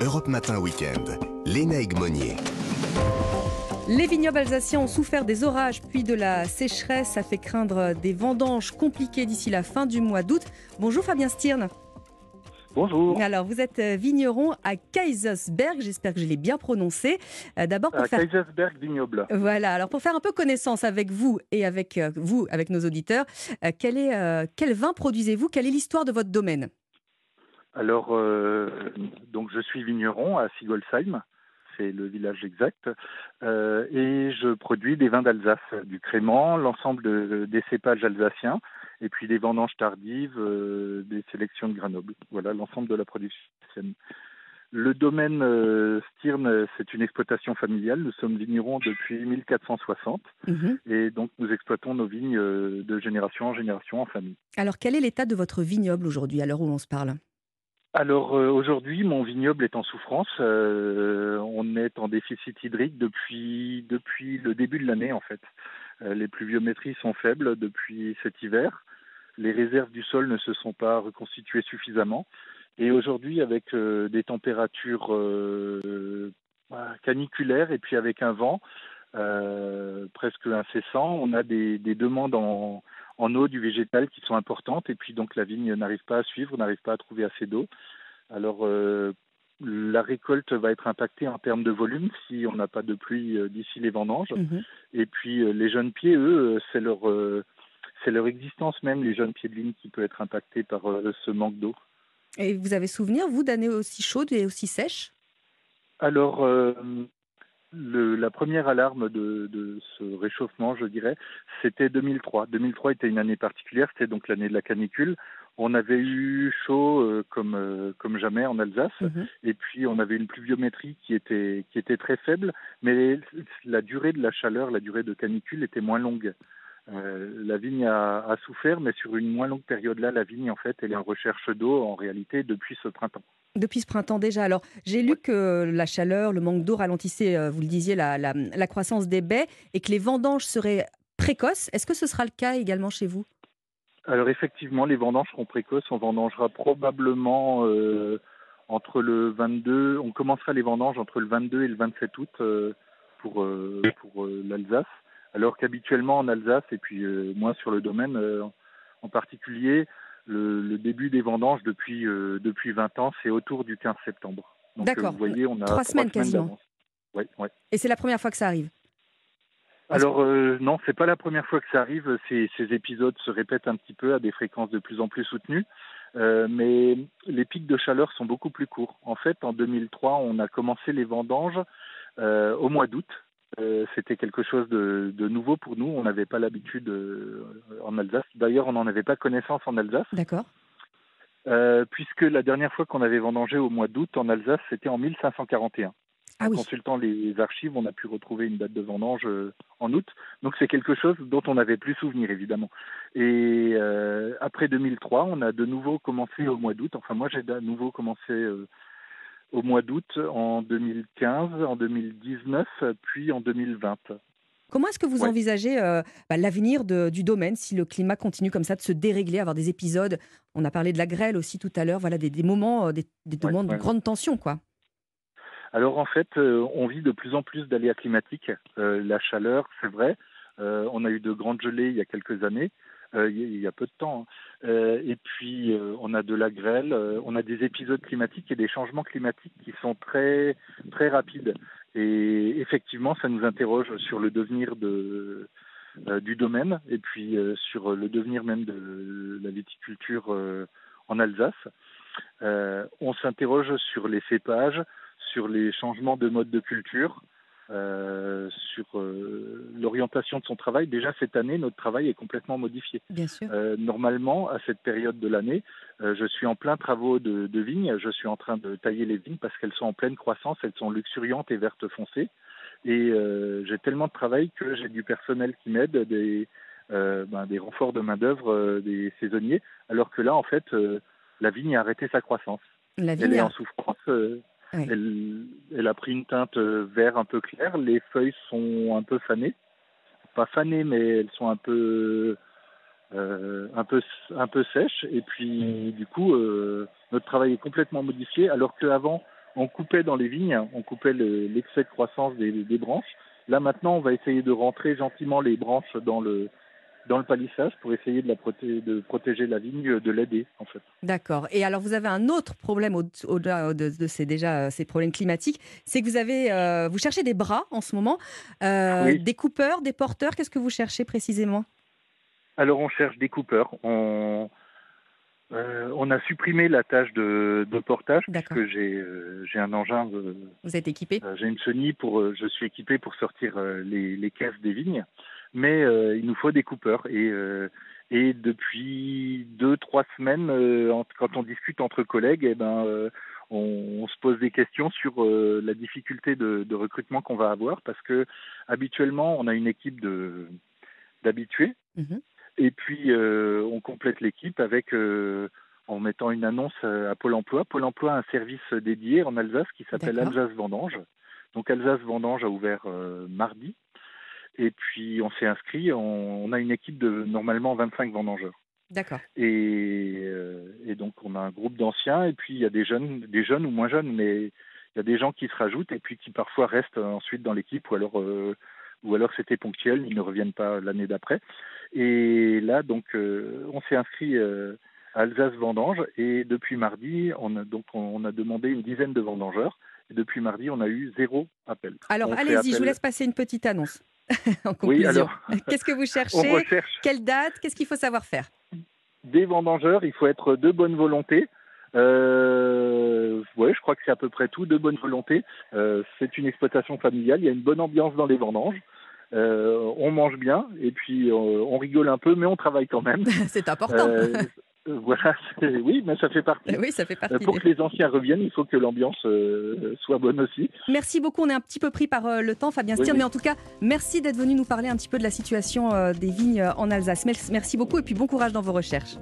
Europe Matin Weekend. Léna Monnier. Les vignobles alsaciens ont souffert des orages puis de la sécheresse. Ça fait craindre des vendanges compliquées d'ici la fin du mois d'août. Bonjour Fabien Stirn. Bonjour. Alors, vous êtes euh, vigneron à Kaisersberg. J'espère que je l'ai bien prononcé. Euh, d'abord, pour faire... Kaisersberg vignoble. Voilà. Alors, pour faire un peu connaissance avec vous et avec euh, vous, avec nos auditeurs, quel, est, quel vin produisez-vous? Quelle est l'histoire de votre domaine? Alors, donc, je suis vigneron à Sigolsheim c'est le village exact. et je produis des vins d'Alsace, du crément, l'ensemble des cépages alsaciens, et puis des vendanges tardives, euh, des sélections de Grenoble. Voilà l'ensemble de la production. Le domaine euh, Stirn, c'est une exploitation familiale. Nous sommes vignerons depuis 1460 mhm. et donc nous exploitons nos vignes euh, de génération en génération en famille. Alors quel est l'état de votre vignoble aujourd'hui à l'heure où on se parle? Alors aujourd'hui, mon vignoble est en souffrance. on est en déficit hydrique depuis depuis le début de l'année en fait. les pluviométries sont faibles depuis cet hiver les réserves du sol ne se sont pas reconstituées suffisamment. Et aujourd'hui, avec euh, des températures euh, caniculaires et puis avec un vent euh, presque incessant, on a des, demandes en, eau du végétal qui sont importantes et puis donc la vigne n'arrive pas à suivre, n'arrive pas à trouver assez d'eau. Alors la récolte va être impactée en termes de volume si on n'a pas de pluie d'ici les vendanges. Mhm. Et puis les jeunes pieds, eux, c'est leur c'est leur existence même, les jeunes pieds de vigne, qui peut être impactée par euh, ce manque d'eau. Et vous avez souvenir, vous, d'années aussi chaudes et aussi sèches? Alors, euh, la première alarme de, ce réchauffement, je dirais, c'était 2003. 2003 était une année particulière, c'était donc l'année de la canicule. On avait eu chaud euh, comme, comme jamais en Alsace, mhm. et puis on avait une pluviométrie qui était, qui était très faible, mais la durée de la chaleur, la durée de canicule était moins longue. Euh, la vigne a, souffert, mais sur une moins longue période là, la vigne en fait, elle est en recherche d'eau en réalité depuis ce printemps. Depuis ce printemps déjà. Alors, j'ai lu que la chaleur, le manque d'eau ralentissaient, euh, vous le disiez, la, la, croissance des baies et que les vendanges seraient précoces. Est-ce que ce sera le cas également chez vous? Alors, effectivement, les vendanges seront précoces. On vendangera probablement euh, entre le 22, on commencera les vendanges entre le 22 et le 27 août pour, pour l'Alsace alors qu'habituellement en Alsace, et puis euh, moi sur le domaine euh, en particulier, le, début des vendanges depuis, euh, depuis 20 ans, c'est autour du 15 septembre. D'accord, vous voyez, on a trois, semaines, quasiment. Ouais, ouais. Et c'est la première fois que ça arrive alors euh, non, c'est pas la première fois que ça arrive. Ces, ces, épisodes se répètent un petit peu à des fréquences de plus en plus soutenues, mais les pics de chaleur sont beaucoup plus courts. En fait, en 2003, on a commencé les vendanges au mois d'août, euh, c'était quelque chose de, nouveau pour nous. On n'avait pas l'habitude euh, en Alsace. D'ailleurs, on n'en avait pas connaissance en Alsace. D'accord. Euh, puisque la dernière fois qu'on avait vendangé au mois d'août en Alsace, c'était en 1541. Ah en consultant les archives, on a pu retrouver une date de vendange en août. Donc c'est quelque chose dont on n'avait plus souvenir, évidemment. Et après 2003, on a de nouveau commencé au mois d'août. Enfin, moi, j'ai de nouveau commencé au mois d'août en 2015, en 2019, puis en 2020. Comment est-ce que vous envisagez euh, bah, l'avenir du domaine si le climat continue comme ça de se dérégler, avoir des épisodes? On a parlé de la grêle aussi tout à l'heure, voilà des, moments, euh, des, moments de grande tension, quoi. Alors en fait, euh, on vit de plus en plus d'aléas climatiques. la chaleur, c'est vrai. on a eu de grandes gelées il y a quelques années. Euh, il y a peu de temps. Hein. Euh, et puis, euh, on a de la grêle, on a des épisodes climatiques et des changements climatiques qui sont très, très rapides. Et effectivement, ça nous interroge sur le devenir de, du domaine et puis sur le devenir même de la viticulture en Alsace. on s'interroge sur les cépages, sur les changements de mode de culture, euh, sur euh, l'orientation de son travail. Déjà cette année, notre travail est complètement modifié. Bien sûr. Euh, normalement, à cette période de l'année, je suis en plein travaux de, de vignes. Je suis en train de tailler les vignes parce qu'elles sont en pleine croissance, elles sont luxuriantes et vertes foncées. Et j'ai tellement de travail que j'ai du personnel qui m'aide, des, ben, des renforts de main d'œuvre, des saisonniers. Alors que là, en fait, la vigne a arrêté sa croissance. La vigne Elle est en souffrance. Elle, a pris une teinte euh, vert un peu clair. Les feuilles sont un peu fanées. Pas fanées, mais elles sont un peu, euh, un peu, un peu sèches. Et puis, du coup, euh, notre travail est complètement modifié. Alors qu'avant, on coupait dans les vignes, on coupait l'excès de croissance des, des, branches. Là maintenant, on va essayer de rentrer gentiment les branches dans le dans le palissage pour essayer de, la protéger, de protéger la vigne, de l'aider en fait. D'accord. Et alors vous avez un autre problème au-delà de, ces déjà euh, ces problèmes climatiques, c'est que vous avez euh, vous cherchez des bras en ce moment, euh, des coupeurs, des porteurs. Qu'est-ce que vous cherchez précisément? Alors on cherche des coupeurs. On on a supprimé la tâche de, de portage puisque j'ai un engin. vous êtes équipé? J'ai une chenille pour je suis équipé pour sortir les, les caisses des vignes mais euh, il nous faut des coupeurs. Et, euh, et depuis deux, trois semaines, euh, quand on discute entre collègues, eh ben, on, se pose des questions sur la difficulté de, de recrutement qu'on va avoir, parce que habituellement, on a une équipe de d'habitués, mhm. et puis on complète l'équipe avec en mettant une annonce à Pôle Emploi. Pôle Emploi a un service dédié en Alsace qui s'appelle Alsace Vendange. Donc Alsace Vendange a ouvert mardi et puis on s'est inscrit, on, a une équipe de normalement 25 vendangeurs. D'accord. Et, euh, et, donc on a un groupe d'anciens et puis il y a des jeunes, des jeunes ou moins jeunes, mais il y a des gens qui se rajoutent et puis qui parfois restent ensuite dans l'équipe ou alors euh, ou alors c'était ponctuel, ils ne reviennent pas l'année d'après. Et là donc euh, on s'est inscrit à Alsace Vendange et depuis mardi on a donc on a demandé une dizaine de vendangeurs. Et depuis mardi, on a eu zéro appel. Alors allez-y, je vous laisse passer une petite annonce. en conclusion. Qu'est-ce que vous cherchez Quelle date Qu'est-ce qu'il faut savoir faire Des vendangeurs, il faut être de bonne volonté. Euh, ouais, je crois que c'est à peu près tout, de bonne volonté. Euh, c'est une exploitation familiale, il y a une bonne ambiance dans les vendanges. Euh, on mange bien et puis euh, on rigole un peu, mais on travaille quand même. c'est important. Euh, voilà, oui, mais ça fait partie. Oui, ça fait partie. Euh, pour que les anciens reviennent, il faut que l'ambiance euh, soit bonne aussi. Merci beaucoup. On est un petit peu pris par le temps, Fabien Stier, mais en tout cas, merci d'être venu nous parler un petit peu de la situation des vignes en Alsace. Merci beaucoup et puis bon courage dans vos recherches.